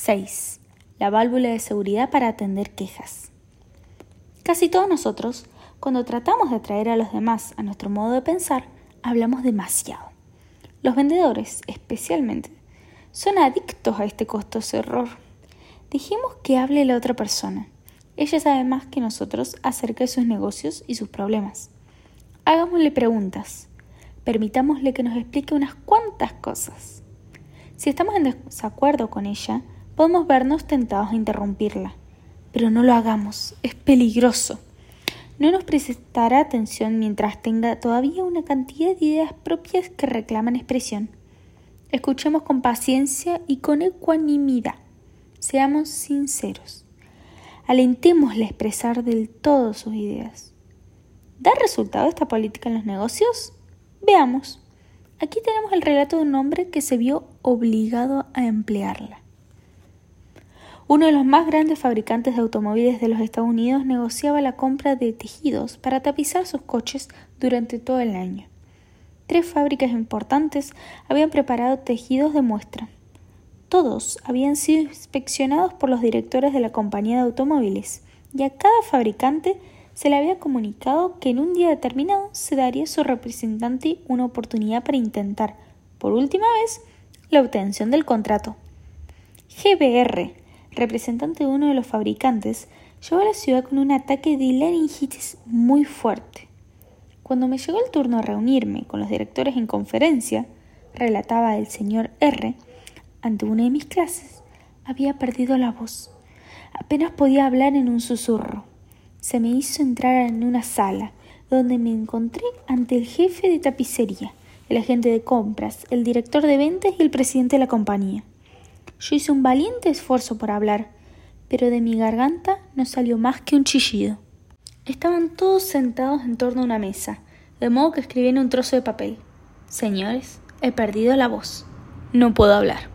6. La válvula de seguridad para atender quejas. Casi todos nosotros, cuando tratamos de atraer a los demás a nuestro modo de pensar, hablamos demasiado. Los vendedores, especialmente, son adictos a este costoso error. Dijimos que hable la otra persona. Ella sabe más que nosotros acerca de sus negocios y sus problemas. Hagámosle preguntas. Permitámosle que nos explique unas cuantas cosas. Si estamos en desacuerdo con ella, podemos vernos tentados a interrumpirla, pero no lo hagamos, es peligroso. No nos prestará atención mientras tenga todavía una cantidad de ideas propias que reclaman expresión. Escuchemos con paciencia y con ecuanimidad. Seamos sinceros. Alentémosle a expresar del todo sus ideas. ¿Da resultado esta política en los negocios? Veamos. Aquí tenemos el relato de un hombre que se vio obligado a emplearla. Uno de los más grandes fabricantes de automóviles de los Estados Unidos negociaba la compra de tejidos para tapizar sus coches durante todo el año. Tres fábricas importantes habían preparado tejidos de muestra. Todos habían sido inspeccionados por los directores de la compañía de automóviles y a cada fabricante se le había comunicado que en un día determinado se daría a su representante una oportunidad para intentar, por última vez, la obtención del contrato. GBR, representante de uno de los fabricantes, llegó a la ciudad con un ataque de laringitis muy fuerte. Cuando me llegó el turno a reunirme con los directores en conferencia, relataba el señor R, ante una de mis clases, había perdido la voz. Apenas podía hablar en un susurro se me hizo entrar en una sala, donde me encontré ante el jefe de tapicería, el agente de compras, el director de ventas y el presidente de la compañía. Yo hice un valiente esfuerzo por hablar, pero de mi garganta no salió más que un chillido. Estaban todos sentados en torno a una mesa, de modo que escribí en un trozo de papel. Señores, he perdido la voz. No puedo hablar.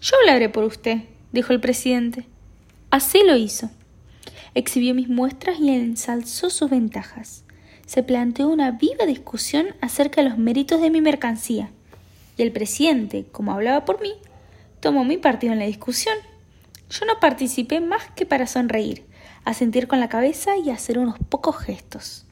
Yo hablaré por usted, dijo el presidente. Así lo hizo exhibió mis muestras y ensalzó sus ventajas. Se planteó una viva discusión acerca de los méritos de mi mercancía, y el presidente, como hablaba por mí, tomó mi partido en la discusión. Yo no participé más que para sonreír, asentir con la cabeza y hacer unos pocos gestos.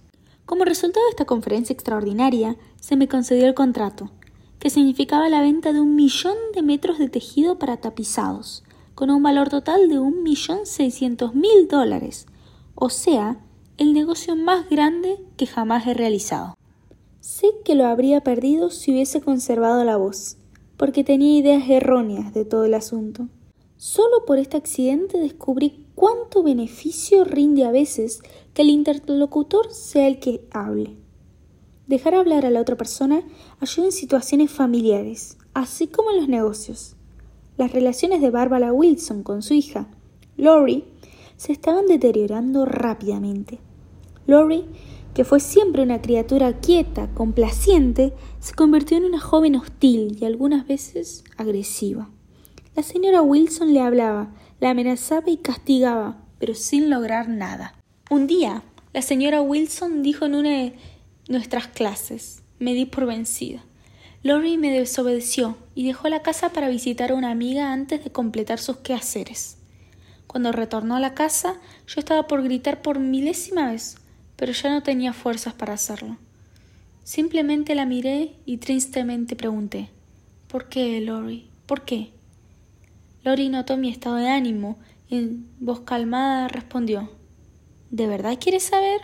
Como resultado de esta conferencia extraordinaria, se me concedió el contrato, que significaba la venta de un millón de metros de tejido para tapizados, con un valor total de un millón seiscientos mil dólares, o sea, el negocio más grande que jamás he realizado. Sé que lo habría perdido si hubiese conservado la voz, porque tenía ideas erróneas de todo el asunto. Solo por este accidente descubrí cuánto beneficio rinde a veces que el interlocutor sea el que hable. Dejar hablar a la otra persona ayuda en situaciones familiares, así como en los negocios. Las relaciones de Barbara Wilson con su hija, Lori, se estaban deteriorando rápidamente. Lori, que fue siempre una criatura quieta, complaciente, se convirtió en una joven hostil y algunas veces agresiva. La señora Wilson le hablaba, la amenazaba y castigaba, pero sin lograr nada. Un día, la señora Wilson dijo en una de nuestras clases, me di por vencida. Lori me desobedeció y dejó la casa para visitar a una amiga antes de completar sus quehaceres. Cuando retornó a la casa, yo estaba por gritar por milésima vez, pero ya no tenía fuerzas para hacerlo. Simplemente la miré y tristemente pregunté ¿Por qué, Lori? ¿Por qué? Lori notó mi estado de ánimo y en voz calmada respondió ¿De verdad quieres saber?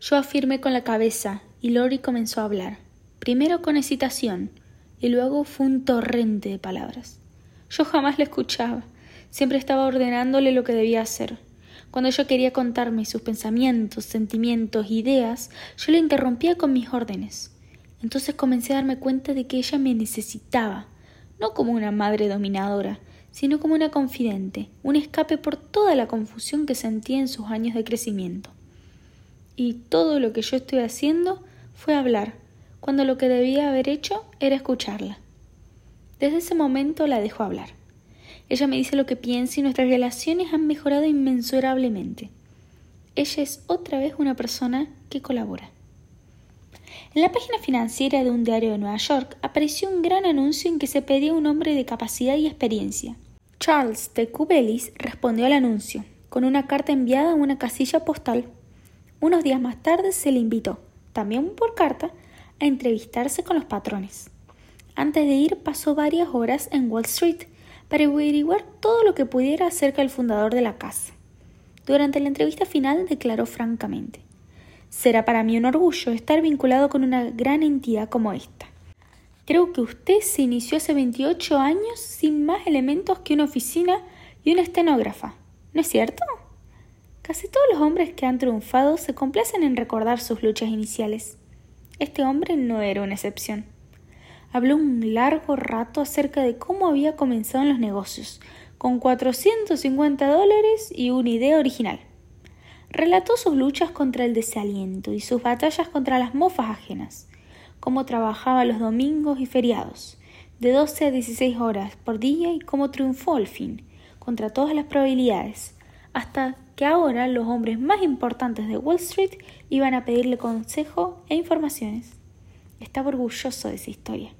Yo afirmé con la cabeza y Lori comenzó a hablar primero con hesitación y luego fue un torrente de palabras. Yo jamás le escuchaba, siempre estaba ordenándole lo que debía hacer. Cuando ella quería contarme sus pensamientos, sentimientos, ideas, yo le interrumpía con mis órdenes. Entonces comencé a darme cuenta de que ella me necesitaba, no como una madre dominadora, sino como una confidente, un escape por toda la confusión que sentía en sus años de crecimiento. Y todo lo que yo estoy haciendo fue hablar, cuando lo que debía haber hecho era escucharla. Desde ese momento la dejo hablar. Ella me dice lo que piensa y nuestras relaciones han mejorado inmensurablemente. Ella es otra vez una persona que colabora. En la página financiera de un diario de Nueva York apareció un gran anuncio en que se pedía un hombre de capacidad y experiencia. Charles T. Cubelis respondió al anuncio con una carta enviada a una casilla postal. Unos días más tarde se le invitó, también por carta, a entrevistarse con los patrones. Antes de ir pasó varias horas en Wall Street para averiguar todo lo que pudiera acerca del fundador de la casa. Durante la entrevista final declaró francamente Será para mí un orgullo estar vinculado con una gran entidad como esta. Creo que usted se inició hace 28 años sin más elementos que una oficina y una estenógrafa, ¿no es cierto? Casi todos los hombres que han triunfado se complacen en recordar sus luchas iniciales. Este hombre no era una excepción. Habló un largo rato acerca de cómo había comenzado en los negocios, con 450 dólares y una idea original. Relató sus luchas contra el desaliento y sus batallas contra las mofas ajenas, cómo trabajaba los domingos y feriados, de 12 a 16 horas por día y cómo triunfó al fin, contra todas las probabilidades, hasta que ahora los hombres más importantes de Wall Street iban a pedirle consejo e informaciones. Estaba orgulloso de esa historia.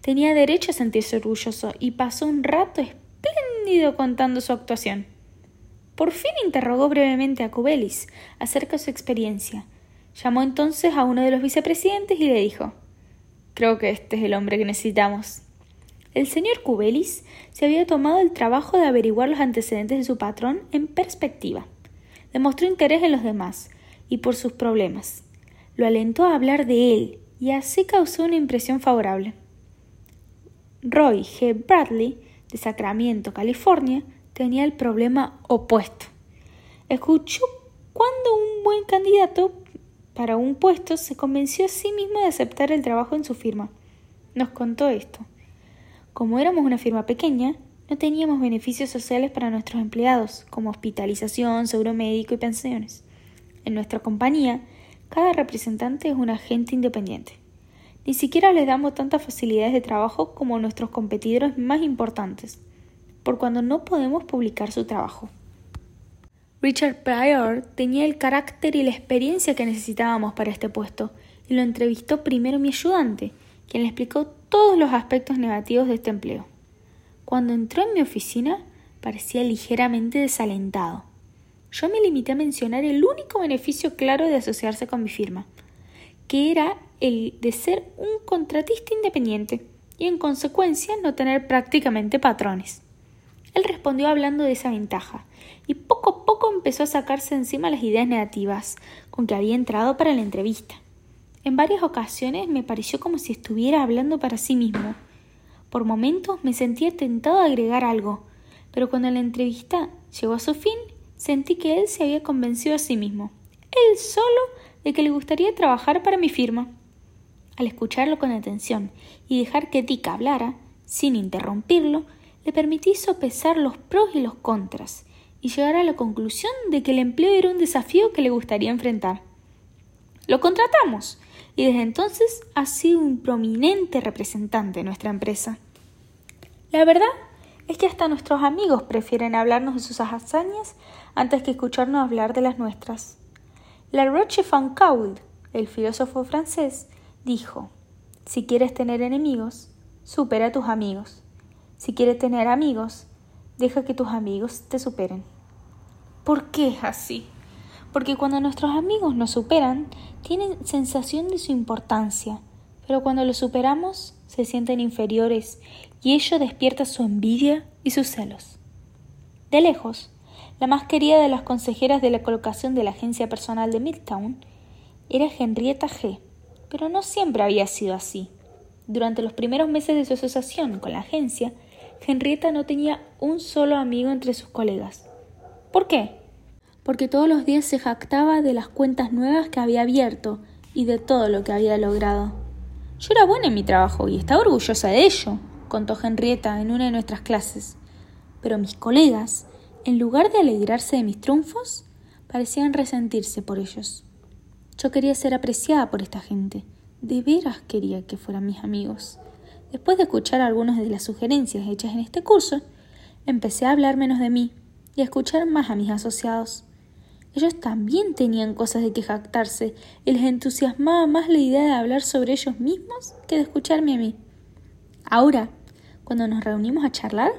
Tenía derecho a sentirse orgulloso y pasó un rato espléndido contando su actuación. Por fin interrogó brevemente a Cubelis acerca de su experiencia. Llamó entonces a uno de los vicepresidentes y le dijo Creo que este es el hombre que necesitamos. El señor Cubelis se había tomado el trabajo de averiguar los antecedentes de su patrón en perspectiva. Demostró interés en los demás y por sus problemas. Lo alentó a hablar de él y así causó una impresión favorable. Roy G. Bradley, de Sacramento, California, tenía el problema opuesto. Escuchó cuando un buen candidato para un puesto se convenció a sí mismo de aceptar el trabajo en su firma. Nos contó esto. Como éramos una firma pequeña, no teníamos beneficios sociales para nuestros empleados, como hospitalización, seguro médico y pensiones. En nuestra compañía, cada representante es un agente independiente. Ni siquiera les damos tantas facilidades de trabajo como nuestros competidores más importantes, por cuando no podemos publicar su trabajo. Richard Pryor tenía el carácter y la experiencia que necesitábamos para este puesto, y lo entrevistó primero mi ayudante, quien le explicó todos los aspectos negativos de este empleo. Cuando entró en mi oficina, parecía ligeramente desalentado. Yo me limité a mencionar el único beneficio claro de asociarse con mi firma, que era el de ser un contratista independiente y en consecuencia no tener prácticamente patrones. Él respondió hablando de esa ventaja, y poco a poco empezó a sacarse encima las ideas negativas con que había entrado para la entrevista. En varias ocasiones me pareció como si estuviera hablando para sí mismo. Por momentos me sentía tentado a agregar algo, pero cuando la entrevista llegó a su fin, sentí que él se había convencido a sí mismo, él solo, de que le gustaría trabajar para mi firma. Al escucharlo con atención y dejar que Dick hablara, sin interrumpirlo, le permití sopesar los pros y los contras y llegar a la conclusión de que el empleo era un desafío que le gustaría enfrentar. Lo contratamos y desde entonces ha sido un prominente representante de nuestra empresa. La verdad es que hasta nuestros amigos prefieren hablarnos de sus hazañas antes que escucharnos hablar de las nuestras. La Roche Fancaud, el filósofo francés, dijo: Si quieres tener enemigos, supera a tus amigos. Si quieres tener amigos, deja que tus amigos te superen. ¿Por qué es así? porque cuando nuestros amigos nos superan, tienen sensación de su importancia, pero cuando los superamos, se sienten inferiores y ello despierta su envidia y sus celos. De lejos, la más querida de las consejeras de la colocación de la agencia personal de Midtown era Henrietta G., pero no siempre había sido así. Durante los primeros meses de su asociación con la agencia, Henrietta no tenía un solo amigo entre sus colegas. ¿Por qué? porque todos los días se jactaba de las cuentas nuevas que había abierto y de todo lo que había logrado. Yo era buena en mi trabajo y estaba orgullosa de ello, contó Henrietta en una de nuestras clases. Pero mis colegas, en lugar de alegrarse de mis triunfos, parecían resentirse por ellos. Yo quería ser apreciada por esta gente. De veras quería que fueran mis amigos. Después de escuchar algunas de las sugerencias hechas en este curso, empecé a hablar menos de mí y a escuchar más a mis asociados. Ellos también tenían cosas de que jactarse y les entusiasmaba más la idea de hablar sobre ellos mismos que de escucharme a mí. Ahora, cuando nos reunimos a charlar,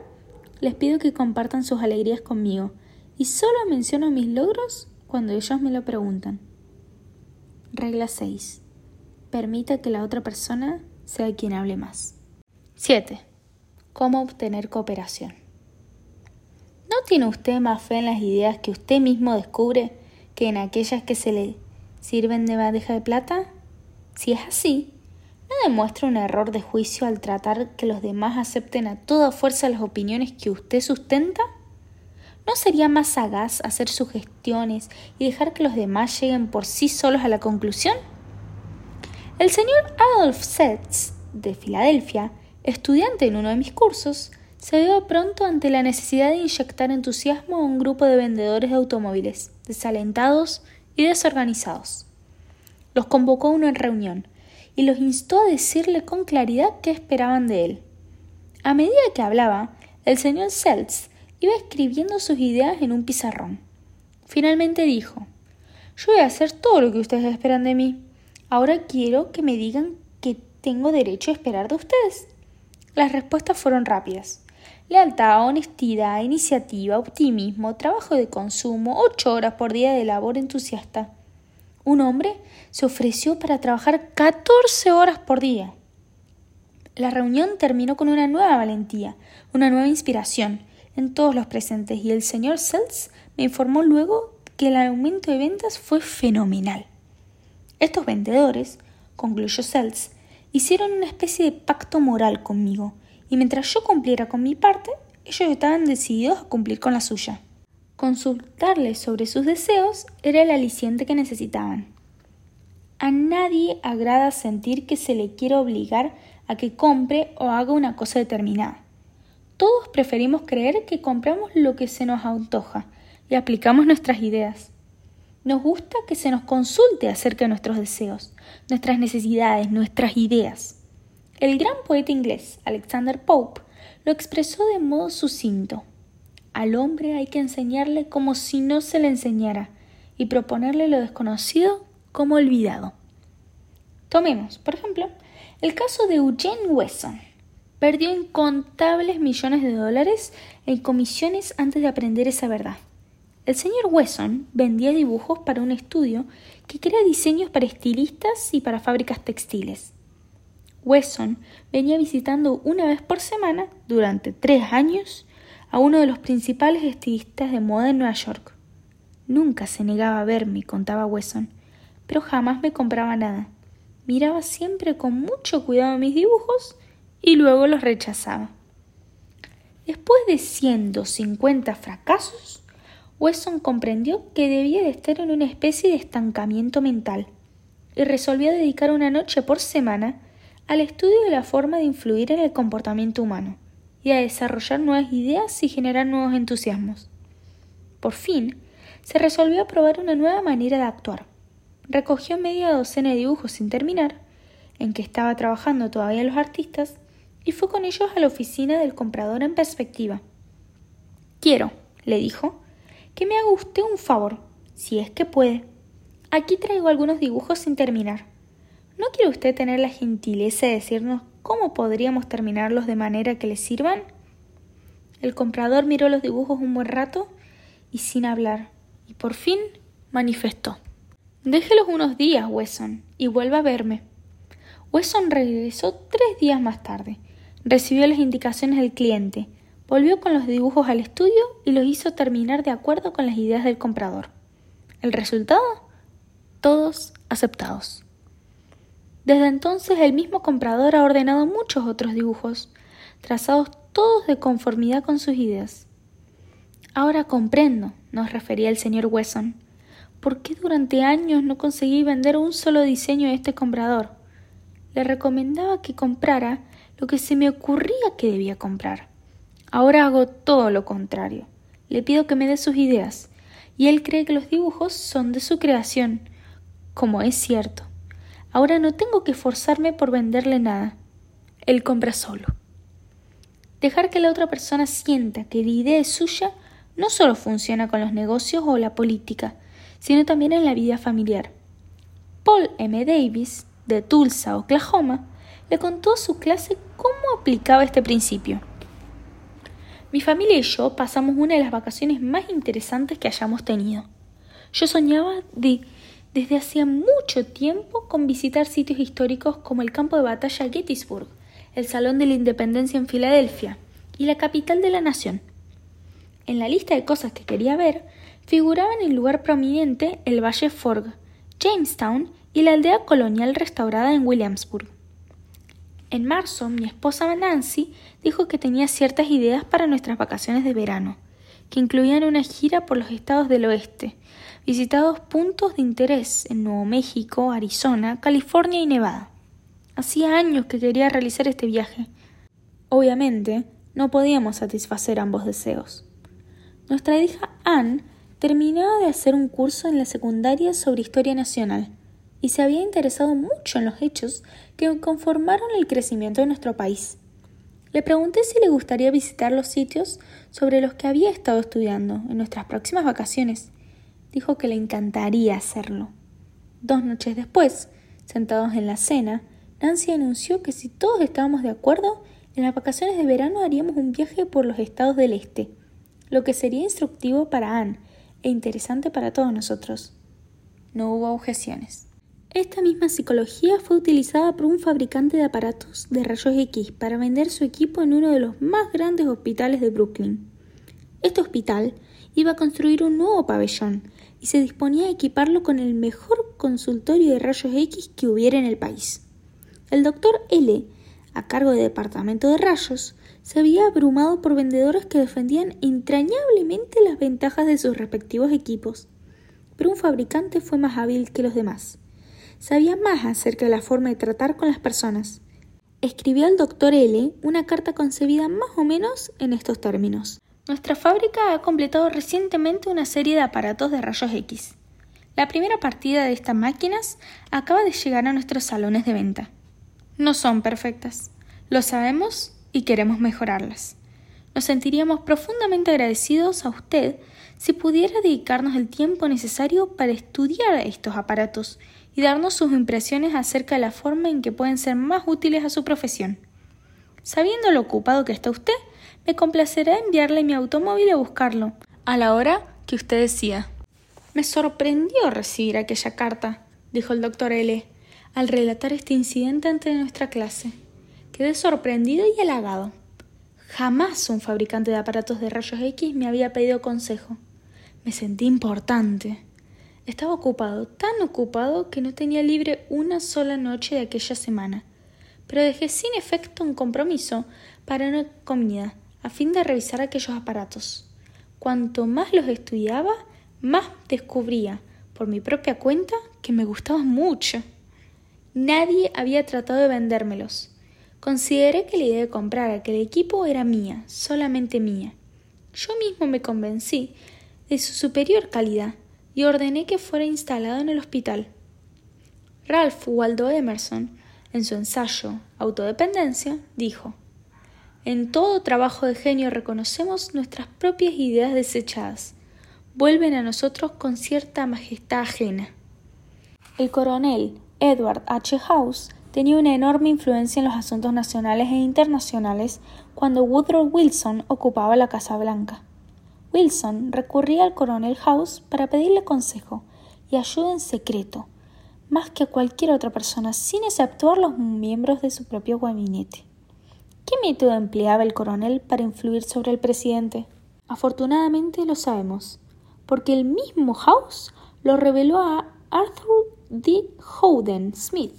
les pido que compartan sus alegrías conmigo y solo menciono mis logros cuando ellos me lo preguntan. Regla 6. Permita que la otra persona sea quien hable más. 7. ¿Cómo obtener cooperación? ¿No tiene usted más fe en las ideas que usted mismo descubre que en aquellas que se le sirven de bandeja de plata? Si es así, ¿no demuestra un error de juicio al tratar que los demás acepten a toda fuerza las opiniones que usted sustenta? ¿No sería más sagaz hacer sugestiones y dejar que los demás lleguen por sí solos a la conclusión? El señor Adolf Setz, de Filadelfia, estudiante en uno de mis cursos, se vio pronto ante la necesidad de inyectar entusiasmo a un grupo de vendedores de automóviles, desalentados y desorganizados. Los convocó a una reunión y los instó a decirle con claridad qué esperaban de él. A medida que hablaba, el señor Seltz iba escribiendo sus ideas en un pizarrón. Finalmente dijo Yo voy a hacer todo lo que ustedes esperan de mí. Ahora quiero que me digan qué tengo derecho a esperar de ustedes. Las respuestas fueron rápidas. Lealtad, honestidad, iniciativa, optimismo, trabajo de consumo, ocho horas por día de labor entusiasta. Un hombre se ofreció para trabajar 14 horas por día. La reunión terminó con una nueva valentía, una nueva inspiración en todos los presentes y el señor Seltz me informó luego que el aumento de ventas fue fenomenal. Estos vendedores, concluyó Seltz, hicieron una especie de pacto moral conmigo y mientras yo cumpliera con mi parte, ellos estaban decididos a cumplir con la suya. Consultarles sobre sus deseos era el aliciente que necesitaban. A nadie agrada sentir que se le quiere obligar a que compre o haga una cosa determinada. Todos preferimos creer que compramos lo que se nos antoja y aplicamos nuestras ideas. Nos gusta que se nos consulte acerca de nuestros deseos, nuestras necesidades, nuestras ideas. El gran poeta inglés Alexander Pope lo expresó de modo sucinto. Al hombre hay que enseñarle como si no se le enseñara y proponerle lo desconocido como olvidado. Tomemos, por ejemplo, el caso de Eugene Wesson. Perdió incontables millones de dólares en comisiones antes de aprender esa verdad. El señor Wesson vendía dibujos para un estudio que crea diseños para estilistas y para fábricas textiles. Wesson venía visitando una vez por semana, durante tres años, a uno de los principales estilistas de moda en Nueva York. Nunca se negaba a verme, contaba Wesson, pero jamás me compraba nada. Miraba siempre con mucho cuidado mis dibujos y luego los rechazaba. Después de ciento cincuenta fracasos, Wesson comprendió que debía de estar en una especie de estancamiento mental y resolvió dedicar una noche por semana al estudio de la forma de influir en el comportamiento humano y a desarrollar nuevas ideas y generar nuevos entusiasmos. Por fin, se resolvió a probar una nueva manera de actuar. Recogió media docena de dibujos sin terminar, en que estaba trabajando todavía los artistas, y fue con ellos a la oficina del comprador en perspectiva. Quiero, le dijo, que me haga usted un favor, si es que puede. Aquí traigo algunos dibujos sin terminar. ¿No quiere usted tener la gentileza de decirnos cómo podríamos terminarlos de manera que le sirvan? El comprador miró los dibujos un buen rato y sin hablar, y por fin manifestó. Déjelos unos días, Wesson, y vuelva a verme. Wesson regresó tres días más tarde. Recibió las indicaciones del cliente, volvió con los dibujos al estudio y los hizo terminar de acuerdo con las ideas del comprador. ¿El resultado? Todos aceptados. Desde entonces el mismo comprador ha ordenado muchos otros dibujos, trazados todos de conformidad con sus ideas. Ahora comprendo, nos refería el señor Wesson, por qué durante años no conseguí vender un solo diseño de este comprador. Le recomendaba que comprara lo que se me ocurría que debía comprar. Ahora hago todo lo contrario. Le pido que me dé sus ideas, y él cree que los dibujos son de su creación, como es cierto. Ahora no tengo que esforzarme por venderle nada. Él compra solo. Dejar que la otra persona sienta que la idea es suya no solo funciona con los negocios o la política, sino también en la vida familiar. Paul M. Davis, de Tulsa, Oklahoma, le contó a su clase cómo aplicaba este principio. Mi familia y yo pasamos una de las vacaciones más interesantes que hayamos tenido. Yo soñaba de, desde hacía mucho tiempo con visitar sitios históricos como el campo de batalla Gettysburg, el Salón de la Independencia en Filadelfia y la capital de la nación. En la lista de cosas que quería ver figuraban en lugar prominente el Valle Forg, Jamestown y la aldea colonial restaurada en Williamsburg. En marzo, mi esposa Nancy dijo que tenía ciertas ideas para nuestras vacaciones de verano, que incluían una gira por los estados del oeste, visitados puntos de interés en Nuevo México, Arizona, California y Nevada. Hacía años que quería realizar este viaje. Obviamente, no podíamos satisfacer ambos deseos. Nuestra hija Anne terminaba de hacer un curso en la secundaria sobre historia nacional y se había interesado mucho en los hechos que conformaron el crecimiento de nuestro país. Le pregunté si le gustaría visitar los sitios sobre los que había estado estudiando en nuestras próximas vacaciones. Dijo que le encantaría hacerlo. Dos noches después, sentados en la cena, Nancy anunció que si todos estábamos de acuerdo, en las vacaciones de verano haríamos un viaje por los estados del este, lo que sería instructivo para Anne e interesante para todos nosotros. No hubo objeciones. Esta misma psicología fue utilizada por un fabricante de aparatos de rayos X para vender su equipo en uno de los más grandes hospitales de Brooklyn. Este hospital iba a construir un nuevo pabellón y se disponía a equiparlo con el mejor consultorio de rayos X que hubiera en el país. El doctor L, a cargo del departamento de rayos, se había abrumado por vendedores que defendían entrañablemente las ventajas de sus respectivos equipos. Pero un fabricante fue más hábil que los demás sabía más acerca de la forma de tratar con las personas. Escribió al doctor L una carta concebida más o menos en estos términos. Nuestra fábrica ha completado recientemente una serie de aparatos de rayos X. La primera partida de estas máquinas acaba de llegar a nuestros salones de venta. No son perfectas, lo sabemos y queremos mejorarlas. Nos sentiríamos profundamente agradecidos a usted si pudiera dedicarnos el tiempo necesario para estudiar estos aparatos y darnos sus impresiones acerca de la forma en que pueden ser más útiles a su profesión. Sabiendo lo ocupado que está usted, me complacerá enviarle mi automóvil a buscarlo, a la hora que usted decida. Me sorprendió recibir aquella carta, dijo el doctor L., al relatar este incidente ante nuestra clase. Quedé sorprendido y halagado. Jamás un fabricante de aparatos de rayos X me había pedido consejo. Me sentí importante. Estaba ocupado, tan ocupado que no tenía libre una sola noche de aquella semana, pero dejé sin efecto un compromiso para una comida, a fin de revisar aquellos aparatos. Cuanto más los estudiaba, más descubría, por mi propia cuenta, que me gustaban mucho. Nadie había tratado de vendérmelos. Consideré que la idea de comprar aquel equipo era mía, solamente mía. Yo mismo me convencí de su superior calidad y ordené que fuera instalado en el hospital. Ralph Waldo Emerson, en su ensayo Autodependencia, dijo En todo trabajo de genio reconocemos nuestras propias ideas desechadas. Vuelven a nosotros con cierta majestad ajena. El coronel Edward H. House tenía una enorme influencia en los asuntos nacionales e internacionales cuando Woodrow Wilson ocupaba la Casa Blanca. Wilson recurría al coronel House para pedirle consejo y ayuda en secreto, más que a cualquier otra persona, sin exceptuar los miembros de su propio gabinete. ¿Qué método empleaba el coronel para influir sobre el presidente? Afortunadamente lo sabemos, porque el mismo House lo reveló a Arthur D. Howden Smith,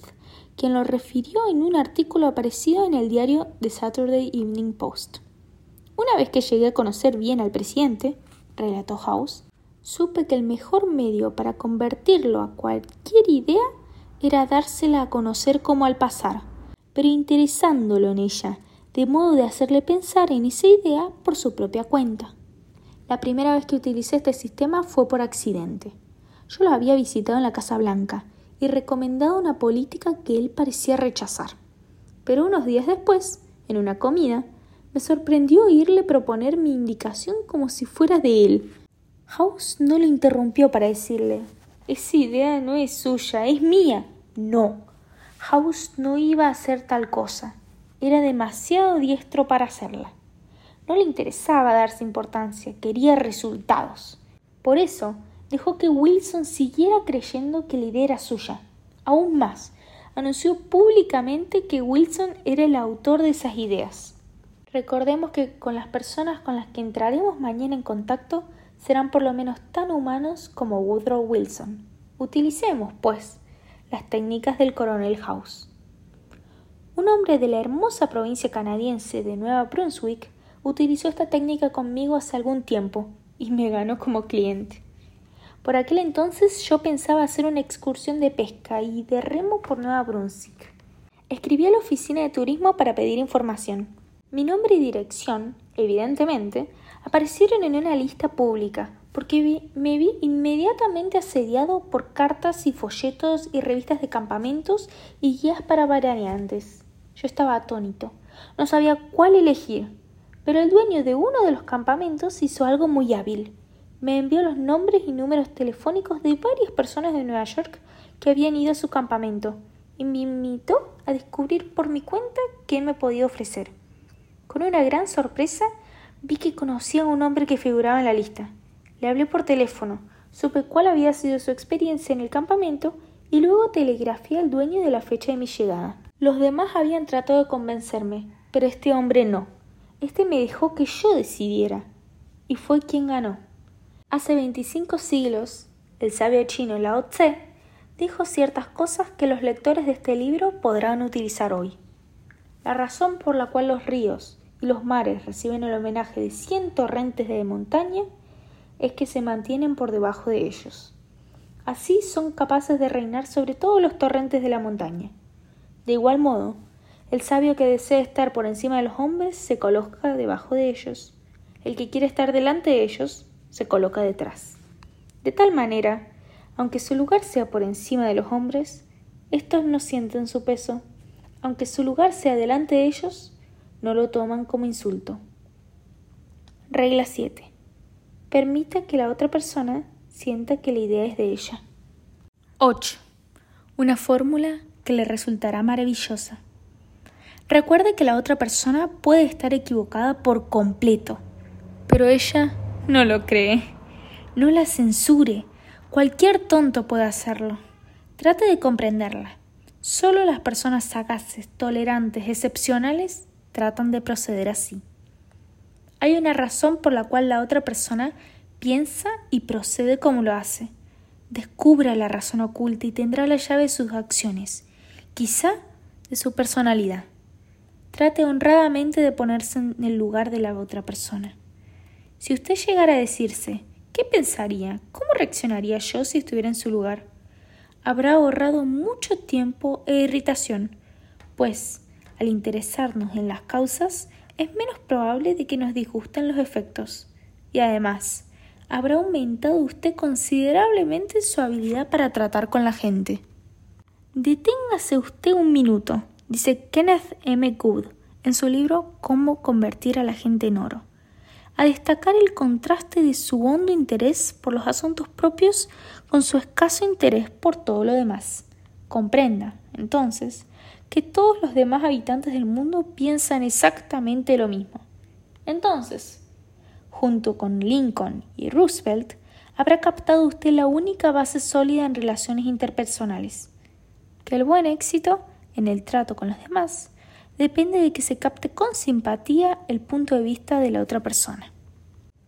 quien lo refirió en un artículo aparecido en el diario The Saturday Evening Post. Una vez que llegué a conocer bien al presidente, relató House, supe que el mejor medio para convertirlo a cualquier idea era dársela a conocer como al pasar, pero interesándolo en ella, de modo de hacerle pensar en esa idea por su propia cuenta. La primera vez que utilicé este sistema fue por accidente. Yo lo había visitado en la Casa Blanca y recomendado una política que él parecía rechazar. Pero unos días después, en una comida, me sorprendió oírle proponer mi indicación como si fuera de él. House no lo interrumpió para decirle Esa idea no es suya, es mía. No. House no iba a hacer tal cosa. Era demasiado diestro para hacerla. No le interesaba darse importancia, quería resultados. Por eso dejó que Wilson siguiera creyendo que la idea era suya. Aún más, anunció públicamente que Wilson era el autor de esas ideas. Recordemos que con las personas con las que entraremos mañana en contacto serán por lo menos tan humanos como Woodrow Wilson. Utilicemos, pues, las técnicas del coronel House. Un hombre de la hermosa provincia canadiense de Nueva Brunswick utilizó esta técnica conmigo hace algún tiempo y me ganó como cliente. Por aquel entonces yo pensaba hacer una excursión de pesca y de remo por Nueva Brunswick. Escribí a la oficina de turismo para pedir información. Mi nombre y dirección, evidentemente, aparecieron en una lista pública, porque me vi inmediatamente asediado por cartas y folletos y revistas de campamentos y guías para veraneantes. Yo estaba atónito. No sabía cuál elegir. Pero el dueño de uno de los campamentos hizo algo muy hábil. Me envió los nombres y números telefónicos de varias personas de Nueva York que habían ido a su campamento y me invitó a descubrir por mi cuenta qué me podía ofrecer. Con una gran sorpresa vi que conocía a un hombre que figuraba en la lista. Le hablé por teléfono, supe cuál había sido su experiencia en el campamento y luego telegrafié al dueño de la fecha de mi llegada. Los demás habían tratado de convencerme, pero este hombre no. Este me dejó que yo decidiera, y fue quien ganó. Hace 25 siglos, el sabio chino Lao Tse dijo ciertas cosas que los lectores de este libro podrán utilizar hoy. La razón por la cual los ríos y los mares reciben el homenaje de cien torrentes de montaña es que se mantienen por debajo de ellos. Así son capaces de reinar sobre todos los torrentes de la montaña. De igual modo, el sabio que desea estar por encima de los hombres se coloca debajo de ellos. El que quiere estar delante de ellos se coloca detrás. De tal manera, aunque su lugar sea por encima de los hombres, estos no sienten su peso. Aunque su lugar sea delante de ellos, no lo toman como insulto. Regla 7. Permita que la otra persona sienta que la idea es de ella. 8. Una fórmula le resultará maravillosa. Recuerde que la otra persona puede estar equivocada por completo, pero ella no lo cree. No la censure. Cualquier tonto puede hacerlo. Trate de comprenderla. Solo las personas sagaces, tolerantes, excepcionales tratan de proceder así. Hay una razón por la cual la otra persona piensa y procede como lo hace. Descubra la razón oculta y tendrá la llave de sus acciones quizá de su personalidad. Trate honradamente de ponerse en el lugar de la otra persona. Si usted llegara a decirse, ¿qué pensaría? ¿Cómo reaccionaría yo si estuviera en su lugar? Habrá ahorrado mucho tiempo e irritación, pues, al interesarnos en las causas, es menos probable de que nos disgusten los efectos. Y además, habrá aumentado usted considerablemente su habilidad para tratar con la gente. Deténgase usted un minuto, dice Kenneth M. Good en su libro Cómo convertir a la gente en oro, a destacar el contraste de su hondo interés por los asuntos propios con su escaso interés por todo lo demás. Comprenda, entonces, que todos los demás habitantes del mundo piensan exactamente lo mismo. Entonces, junto con Lincoln y Roosevelt, habrá captado usted la única base sólida en relaciones interpersonales que el buen éxito en el trato con los demás depende de que se capte con simpatía el punto de vista de la otra persona.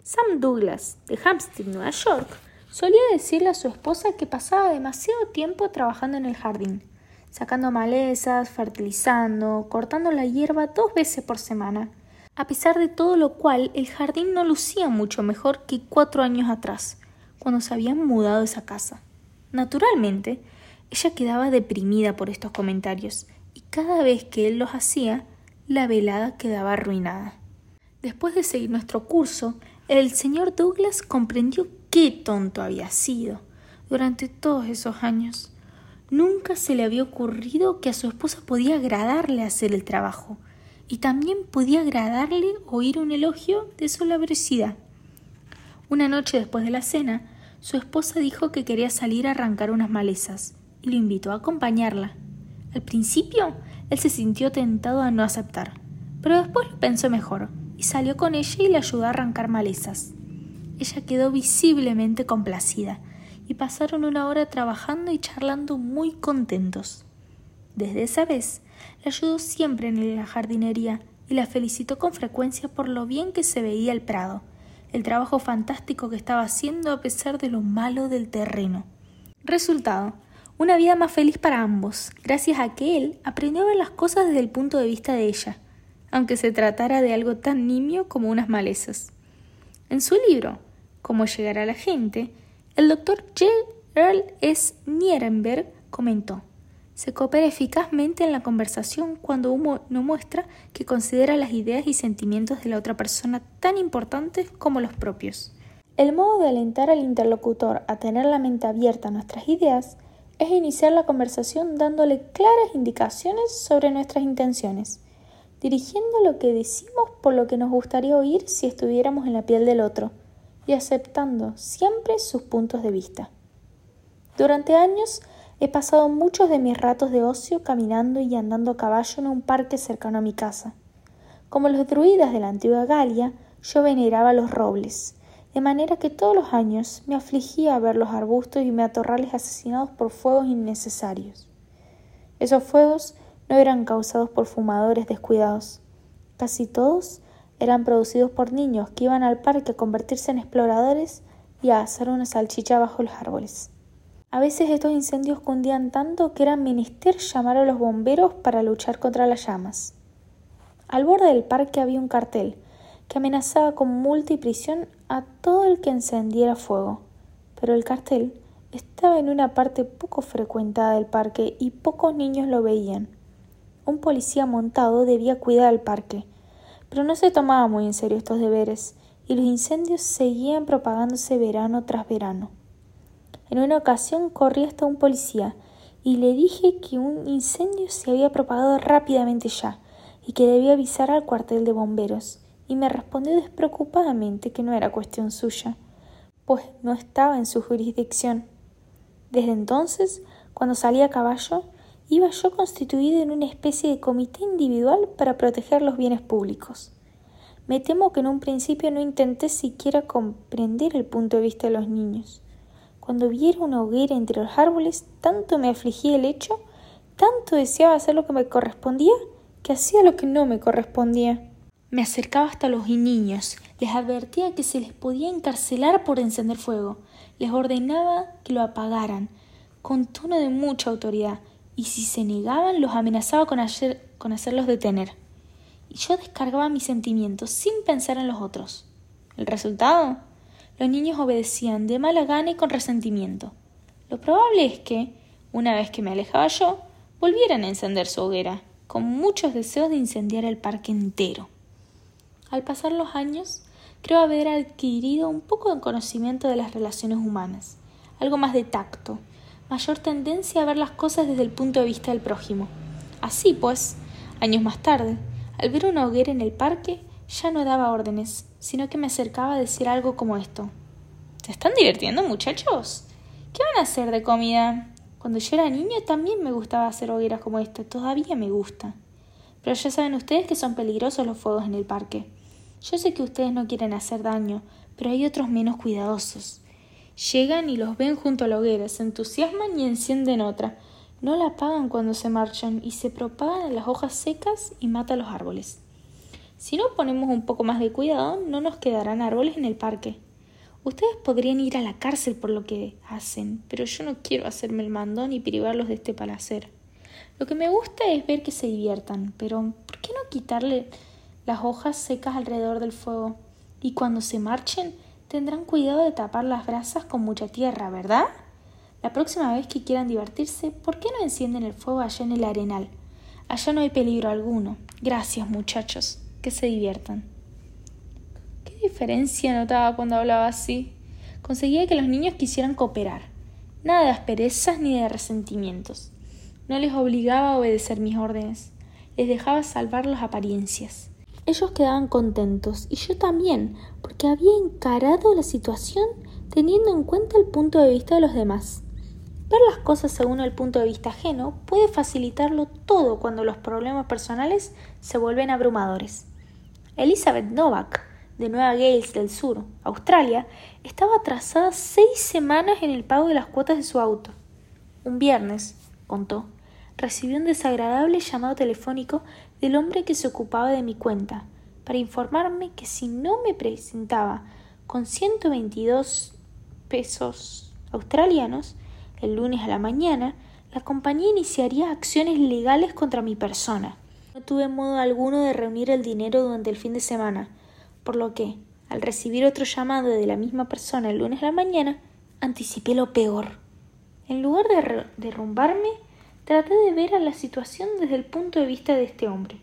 Sam Douglas, de Hampstead, Nueva York, solía decirle a su esposa que pasaba demasiado tiempo trabajando en el jardín, sacando malezas, fertilizando, cortando la hierba dos veces por semana, a pesar de todo lo cual el jardín no lucía mucho mejor que cuatro años atrás, cuando se habían mudado a esa casa. Naturalmente, ella quedaba deprimida por estos comentarios, y cada vez que él los hacía, la velada quedaba arruinada. Después de seguir nuestro curso, el señor Douglas comprendió qué tonto había sido durante todos esos años. Nunca se le había ocurrido que a su esposa podía agradarle hacer el trabajo, y también podía agradarle oír un elogio de su laboriosidad. Una noche después de la cena, su esposa dijo que quería salir a arrancar unas malezas, y lo invitó a acompañarla. Al principio, él se sintió tentado a no aceptar, pero después lo pensó mejor y salió con ella y le ayudó a arrancar malezas. Ella quedó visiblemente complacida y pasaron una hora trabajando y charlando muy contentos. Desde esa vez, la ayudó siempre en la jardinería y la felicitó con frecuencia por lo bien que se veía el prado, el trabajo fantástico que estaba haciendo a pesar de lo malo del terreno. Resultado, una vida más feliz para ambos, gracias a que él aprendió a ver las cosas desde el punto de vista de ella, aunque se tratara de algo tan nimio como unas malezas. En su libro, Cómo llegar a la gente, el doctor Gerald S. Nierenberg comentó, se coopera eficazmente en la conversación cuando uno muestra que considera las ideas y sentimientos de la otra persona tan importantes como los propios. El modo de alentar al interlocutor a tener la mente abierta a nuestras ideas es iniciar la conversación dándole claras indicaciones sobre nuestras intenciones, dirigiendo lo que decimos por lo que nos gustaría oír si estuviéramos en la piel del otro, y aceptando siempre sus puntos de vista. Durante años he pasado muchos de mis ratos de ocio caminando y andando a caballo en un parque cercano a mi casa. Como los druidas de la antigua Galia, yo veneraba los robles, de manera que todos los años me afligía ver los arbustos y matorrales asesinados por fuegos innecesarios. Esos fuegos no eran causados por fumadores descuidados. Casi todos eran producidos por niños que iban al parque a convertirse en exploradores y a hacer una salchicha bajo los árboles. A veces estos incendios cundían tanto que era menester llamar a los bomberos para luchar contra las llamas. Al borde del parque había un cartel que amenazaba con multa y prisión a todo el que encendiera fuego, pero el cartel estaba en una parte poco frecuentada del parque y pocos niños lo veían. Un policía montado debía cuidar el parque, pero no se tomaba muy en serio estos deberes, y los incendios seguían propagándose verano tras verano. En una ocasión corrí hasta un policía y le dije que un incendio se había propagado rápidamente ya y que debía avisar al cuartel de bomberos, y me respondió despreocupadamente que no era cuestión suya, pues no estaba en su jurisdicción. Desde entonces, cuando salí a caballo, iba yo constituido en una especie de comité individual para proteger los bienes públicos. Me temo que en un principio no intenté siquiera comprender el punto de vista de los niños. Cuando viera una hoguera entre los árboles, tanto me afligía el hecho, tanto deseaba hacer lo que me correspondía, que hacía lo que no me correspondía. Me acercaba hasta los niños, les advertía que se les podía encarcelar por encender fuego, les ordenaba que lo apagaran, con tono de mucha autoridad, y si se negaban los amenazaba con, con hacerlos detener. Y yo descargaba mis sentimientos sin pensar en los otros. ¿El resultado? Los niños obedecían de mala gana y con resentimiento. Lo probable es que, una vez que me alejaba yo, volvieran a encender su hoguera, con muchos deseos de incendiar el parque entero. Al pasar los años, creo haber adquirido un poco de conocimiento de las relaciones humanas, algo más de tacto, mayor tendencia a ver las cosas desde el punto de vista del prójimo. Así pues, años más tarde, al ver una hoguera en el parque, ya no daba órdenes, sino que me acercaba a decir algo como esto. ¿Se están divirtiendo, muchachos? ¿Qué van a hacer de comida? Cuando yo era niño también me gustaba hacer hogueras como esta, todavía me gusta. Pero ya saben ustedes que son peligrosos los fuegos en el parque. Yo sé que ustedes no quieren hacer daño, pero hay otros menos cuidadosos. Llegan y los ven junto a la hoguera, se entusiasman y encienden otra. No la apagan cuando se marchan y se propagan a las hojas secas y mata los árboles. Si no ponemos un poco más de cuidado, no nos quedarán árboles en el parque. Ustedes podrían ir a la cárcel por lo que hacen, pero yo no quiero hacerme el mandón y privarlos de este placer. Lo que me gusta es ver que se diviertan, pero ¿por qué no quitarle las hojas secas alrededor del fuego? Y cuando se marchen, tendrán cuidado de tapar las brasas con mucha tierra, ¿verdad? La próxima vez que quieran divertirse, ¿por qué no encienden el fuego allá en el arenal? Allá no hay peligro alguno. Gracias, muchachos. Que se diviertan. ¿Qué diferencia notaba cuando hablaba así? Conseguía que los niños quisieran cooperar. Nada de asperezas ni de resentimientos. No les obligaba a obedecer mis órdenes. Les dejaba salvar las apariencias. Ellos quedaban contentos y yo también, porque había encarado la situación teniendo en cuenta el punto de vista de los demás. Ver las cosas según el punto de vista ajeno puede facilitarlo todo cuando los problemas personales se vuelven abrumadores. Elizabeth Novak, de Nueva Gales del Sur, Australia, estaba atrasada seis semanas en el pago de las cuotas de su auto. Un viernes, contó, recibí un desagradable llamado telefónico del hombre que se ocupaba de mi cuenta para informarme que si no me presentaba con 122 pesos australianos el lunes a la mañana, la compañía iniciaría acciones legales contra mi persona. No tuve modo alguno de reunir el dinero durante el fin de semana, por lo que, al recibir otro llamado de la misma persona el lunes a la mañana, anticipé lo peor. En lugar de derrumbarme, traté de ver a la situación desde el punto de vista de este hombre.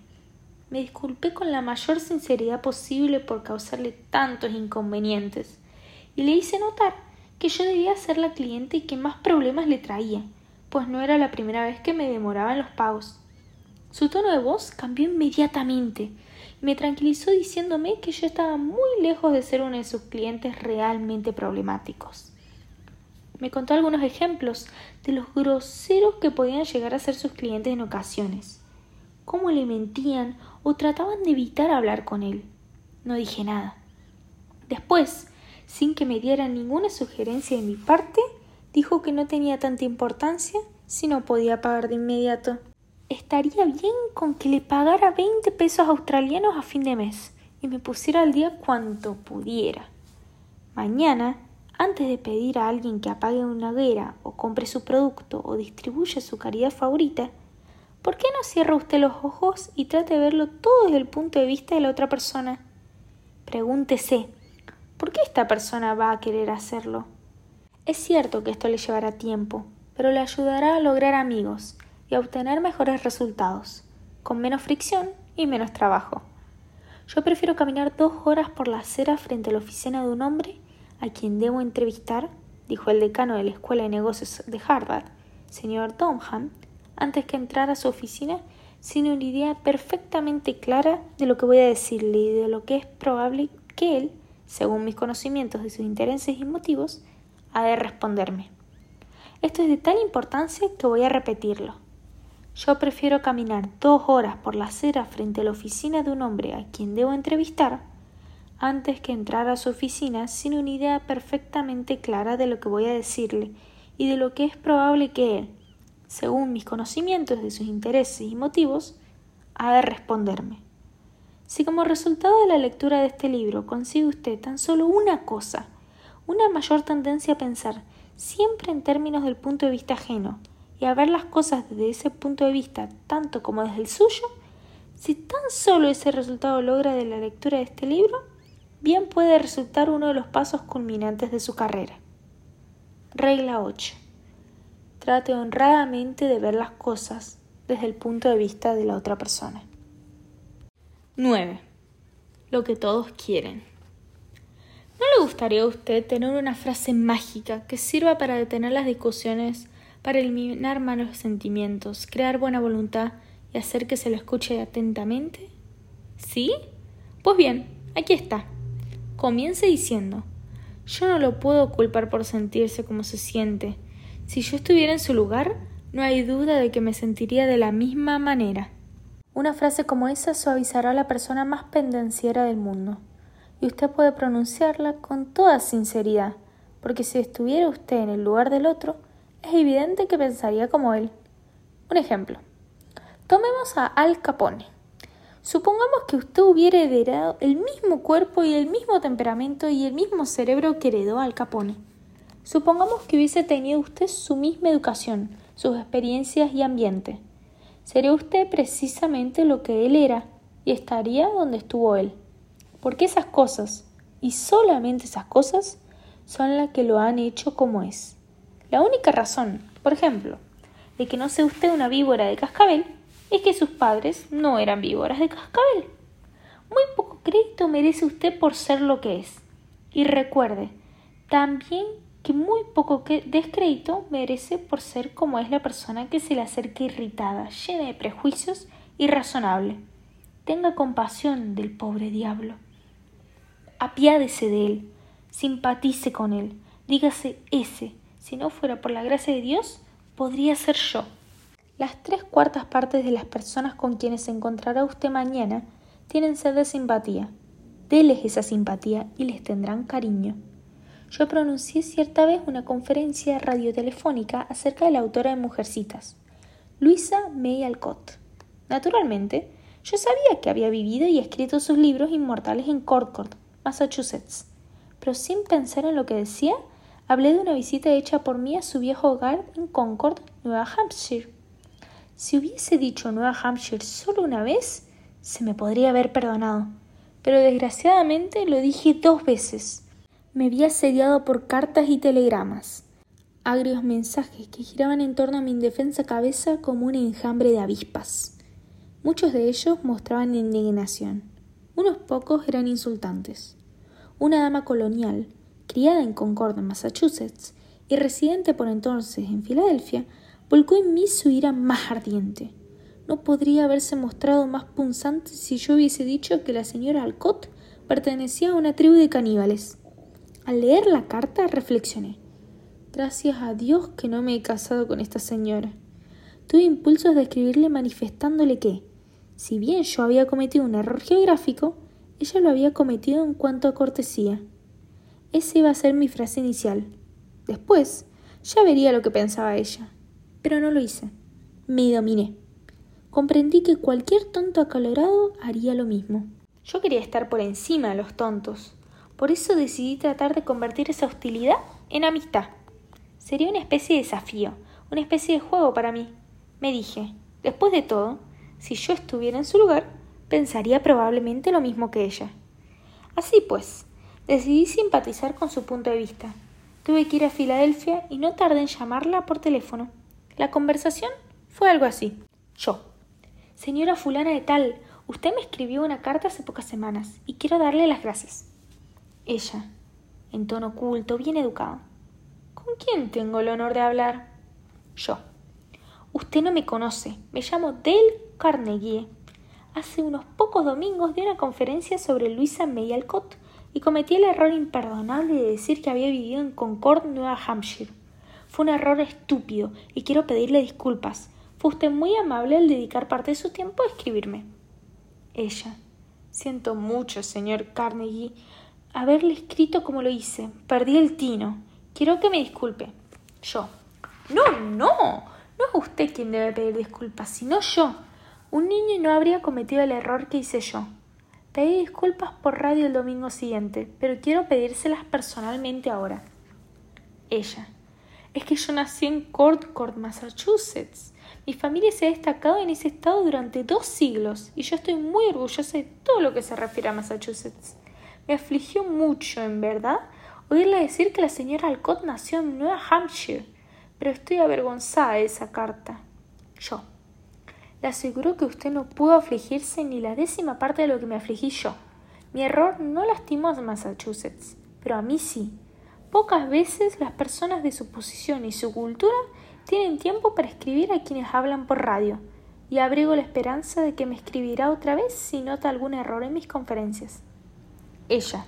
Me disculpé con la mayor sinceridad posible por causarle tantos inconvenientes y le hice notar que yo debía ser la cliente que más problemas le traía, pues no era la primera vez que me demoraba en los pagos. Su tono de voz cambió inmediatamente y me tranquilizó diciéndome que yo estaba muy lejos de ser uno de sus clientes realmente problemáticos. Me contó algunos ejemplos de los groseros que podían llegar a ser sus clientes en ocasiones, cómo le mentían o trataban de evitar hablar con él. No dije nada. Después, sin que me diera ninguna sugerencia de mi parte, dijo que no tenía tanta importancia si no podía pagar de inmediato. Estaría bien con que le pagara veinte pesos australianos a fin de mes y me pusiera al día cuanto pudiera. Mañana, antes de pedir a alguien que apague una hoguera o compre su producto o distribuya su caridad favorita, ¿Por qué no cierra usted los ojos y trate de verlo todo desde el punto de vista de la otra persona? Pregúntese, ¿por qué esta persona va a querer hacerlo? Es cierto que esto le llevará tiempo, pero le ayudará a lograr amigos y a obtener mejores resultados, con menos fricción y menos trabajo. Yo prefiero caminar dos horas por la acera frente a la oficina de un hombre a quien debo entrevistar, dijo el decano de la Escuela de Negocios de Harvard, señor Tomham, antes que entrar a su oficina sin una idea perfectamente clara de lo que voy a decirle y de lo que es probable que él, según mis conocimientos de sus intereses y motivos, ha de responderme. Esto es de tal importancia que voy a repetirlo. Yo prefiero caminar dos horas por la acera frente a la oficina de un hombre a quien debo entrevistar antes que entrar a su oficina sin una idea perfectamente clara de lo que voy a decirle y de lo que es probable que él, según mis conocimientos de sus intereses y motivos, ha de responderme. Si como resultado de la lectura de este libro consigue usted tan solo una cosa, una mayor tendencia a pensar siempre en términos del punto de vista ajeno y a ver las cosas desde ese punto de vista tanto como desde el suyo, si tan solo ese resultado logra de la lectura de este libro, bien puede resultar uno de los pasos culminantes de su carrera. Regla 8. Trate honradamente de ver las cosas desde el punto de vista de la otra persona. 9. Lo que todos quieren. ¿No le gustaría a usted tener una frase mágica que sirva para detener las discusiones, para eliminar malos sentimientos, crear buena voluntad y hacer que se lo escuche atentamente? ¿Sí? Pues bien, aquí está. Comience diciendo Yo no lo puedo culpar por sentirse como se siente, si yo estuviera en su lugar, no hay duda de que me sentiría de la misma manera. Una frase como esa suavizará a la persona más pendenciera del mundo, y usted puede pronunciarla con toda sinceridad, porque si estuviera usted en el lugar del otro, es evidente que pensaría como él. Un ejemplo. Tomemos a Al Capone. Supongamos que usted hubiera heredado el mismo cuerpo y el mismo temperamento y el mismo cerebro que heredó Al Capone. Supongamos que hubiese tenido usted su misma educación, sus experiencias y ambiente. Sería usted precisamente lo que él era y estaría donde estuvo él. Porque esas cosas, y solamente esas cosas, son las que lo han hecho como es. La única razón, por ejemplo, de que no sea usted una víbora de cascabel es que sus padres no eran víboras de cascabel. Muy poco crédito merece usted por ser lo que es. Y recuerde, también que muy poco descrédito merece por ser como es la persona que se le acerca irritada, llena de prejuicios y razonable. Tenga compasión del pobre diablo. Apiádese de él, simpatice con él, dígase ese, si no fuera por la gracia de Dios, podría ser yo. Las tres cuartas partes de las personas con quienes se encontrará usted mañana tienen sed de simpatía. Deles esa simpatía y les tendrán cariño. Yo pronuncié cierta vez una conferencia radiotelefónica acerca de la autora de Mujercitas, Luisa May Alcott. Naturalmente, yo sabía que había vivido y escrito sus libros inmortales en Concord, Massachusetts, pero sin pensar en lo que decía, hablé de una visita hecha por mí a su viejo hogar en Concord, Nueva Hampshire. Si hubiese dicho Nueva Hampshire solo una vez, se me podría haber perdonado, pero desgraciadamente lo dije dos veces. Me vi asediado por cartas y telegramas, agrios mensajes que giraban en torno a mi indefensa cabeza como un enjambre de avispas. Muchos de ellos mostraban indignación, unos pocos eran insultantes. Una dama colonial, criada en Concord, Massachusetts, y residente por entonces en Filadelfia, volcó en mí su ira más ardiente. No podría haberse mostrado más punzante si yo hubiese dicho que la señora Alcott pertenecía a una tribu de caníbales. Al leer la carta reflexioné. Gracias a Dios que no me he casado con esta señora. Tuve impulsos de escribirle manifestándole que, si bien yo había cometido un error geográfico, ella lo había cometido en cuanto a cortesía. Esa iba a ser mi frase inicial. Después, ya vería lo que pensaba ella. Pero no lo hice. Me dominé. Comprendí que cualquier tonto acalorado haría lo mismo. Yo quería estar por encima de los tontos. Por eso decidí tratar de convertir esa hostilidad en amistad. Sería una especie de desafío, una especie de juego para mí. Me dije, después de todo, si yo estuviera en su lugar, pensaría probablemente lo mismo que ella. Así pues, decidí simpatizar con su punto de vista. Tuve que ir a Filadelfia y no tardé en llamarla por teléfono. La conversación fue algo así. Yo. Señora fulana de tal, usted me escribió una carta hace pocas semanas y quiero darle las gracias. Ella, en tono culto, bien educado. ¿Con quién tengo el honor de hablar? Yo. Usted no me conoce. Me llamo Dale Carnegie. Hace unos pocos domingos di una conferencia sobre Luisa May Alcott y cometí el error imperdonable de decir que había vivido en Concord, Nueva Hampshire. Fue un error estúpido y quiero pedirle disculpas. Fue usted muy amable al dedicar parte de su tiempo a escribirme. Ella. Siento mucho, señor Carnegie, haberle escrito como lo hice. Perdí el tino. Quiero que me disculpe. Yo. No, no. No es usted quien debe pedir disculpas, sino yo. Un niño no habría cometido el error que hice yo. Pedí disculpas por radio el domingo siguiente, pero quiero pedírselas personalmente ahora. Ella. Es que yo nací en Concord, Massachusetts. Mi familia se ha destacado en ese estado durante dos siglos y yo estoy muy orgullosa de todo lo que se refiere a Massachusetts. Me afligió mucho, en verdad, oírle decir que la señora Alcott nació en Nueva Hampshire, pero estoy avergonzada de esa carta. Yo. Le aseguro que usted no pudo afligirse ni la décima parte de lo que me afligí yo. Mi error no lastimó a Massachusetts, pero a mí sí. Pocas veces las personas de su posición y su cultura tienen tiempo para escribir a quienes hablan por radio, y abrigo la esperanza de que me escribirá otra vez si nota algún error en mis conferencias. Ella.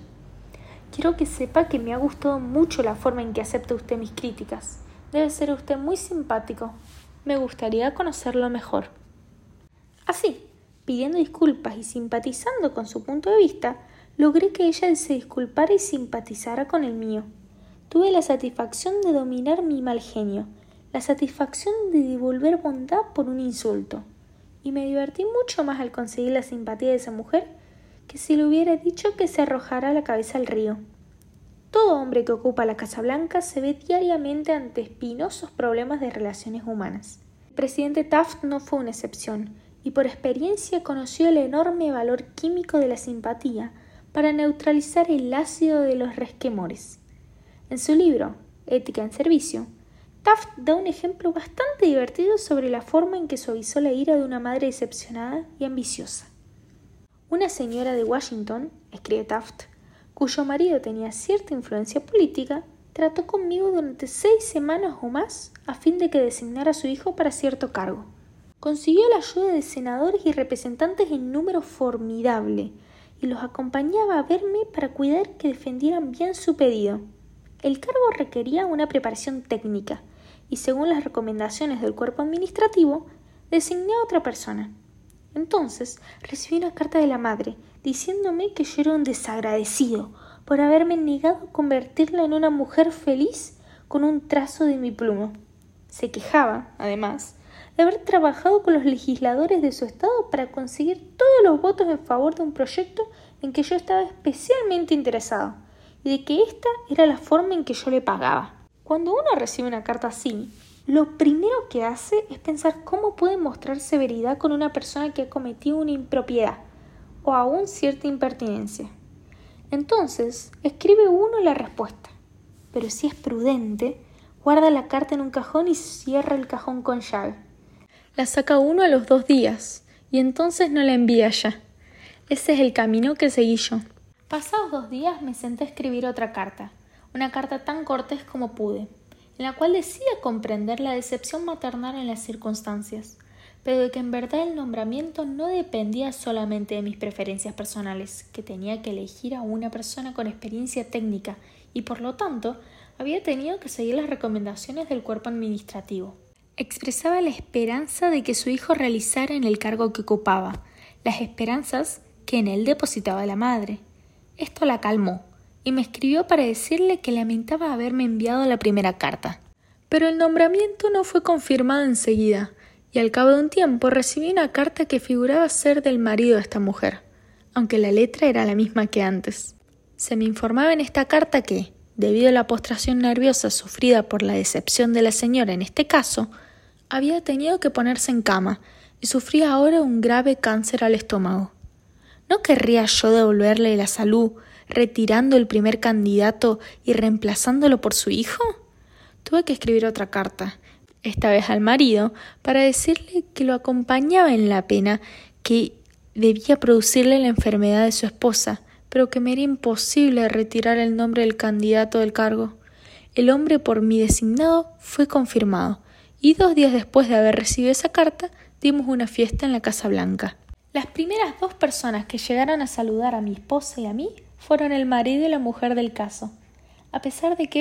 Quiero que sepa que me ha gustado mucho la forma en que acepta usted mis críticas. Debe ser usted muy simpático. Me gustaría conocerlo mejor. Así, pidiendo disculpas y simpatizando con su punto de vista, logré que ella se disculpara y simpatizara con el mío. Tuve la satisfacción de dominar mi mal genio, la satisfacción de devolver bondad por un insulto, y me divertí mucho más al conseguir la simpatía de esa mujer que si le hubiera dicho que se arrojara la cabeza al río. Todo hombre que ocupa la Casa Blanca se ve diariamente ante espinosos problemas de relaciones humanas. El presidente Taft no fue una excepción, y por experiencia conoció el enorme valor químico de la simpatía para neutralizar el ácido de los resquemores. En su libro, Ética en Servicio, Taft da un ejemplo bastante divertido sobre la forma en que suavizó la ira de una madre decepcionada y ambiciosa. Una señora de Washington, escribe Taft, cuyo marido tenía cierta influencia política, trató conmigo durante seis semanas o más a fin de que designara a su hijo para cierto cargo. Consiguió la ayuda de senadores y representantes en número formidable y los acompañaba a verme para cuidar que defendieran bien su pedido. El cargo requería una preparación técnica y según las recomendaciones del cuerpo administrativo, designé a otra persona. Entonces recibí una carta de la madre diciéndome que yo era un desagradecido por haberme negado a convertirla en una mujer feliz con un trazo de mi pluma. Se quejaba, además, de haber trabajado con los legisladores de su estado para conseguir todos los votos en favor de un proyecto en que yo estaba especialmente interesado, de que esta era la forma en que yo le pagaba. Cuando uno recibe una carta así, lo primero que hace es pensar cómo puede mostrar severidad con una persona que ha cometido una impropiedad o aún cierta impertinencia. Entonces, escribe uno la respuesta, pero si es prudente, guarda la carta en un cajón y cierra el cajón con llave. La saca uno a los dos días y entonces no la envía ya. Ese es el camino que seguí yo. Pasados dos días me senté a escribir otra carta, una carta tan cortés como pude, en la cual decía comprender la decepción maternal en las circunstancias, pero de que en verdad el nombramiento no dependía solamente de mis preferencias personales, que tenía que elegir a una persona con experiencia técnica y por lo tanto había tenido que seguir las recomendaciones del cuerpo administrativo. Expresaba la esperanza de que su hijo realizara en el cargo que ocupaba, las esperanzas que en él depositaba la madre. Esto la calmó, y me escribió para decirle que lamentaba haberme enviado la primera carta. Pero el nombramiento no fue confirmado enseguida, y al cabo de un tiempo recibí una carta que figuraba ser del marido de esta mujer, aunque la letra era la misma que antes. Se me informaba en esta carta que, debido a la postración nerviosa sufrida por la decepción de la señora en este caso, había tenido que ponerse en cama y sufría ahora un grave cáncer al estómago. ¿No querría yo devolverle la salud retirando el primer candidato y reemplazándolo por su hijo? Tuve que escribir otra carta, esta vez al marido, para decirle que lo acompañaba en la pena que debía producirle la enfermedad de su esposa, pero que me era imposible retirar el nombre del candidato del cargo. El hombre por mí designado fue confirmado, y dos días después de haber recibido esa carta dimos una fiesta en la Casa Blanca. Las primeras dos personas que llegaron a saludar a mi esposa y a mí fueron el marido y la mujer del caso, a pesar de que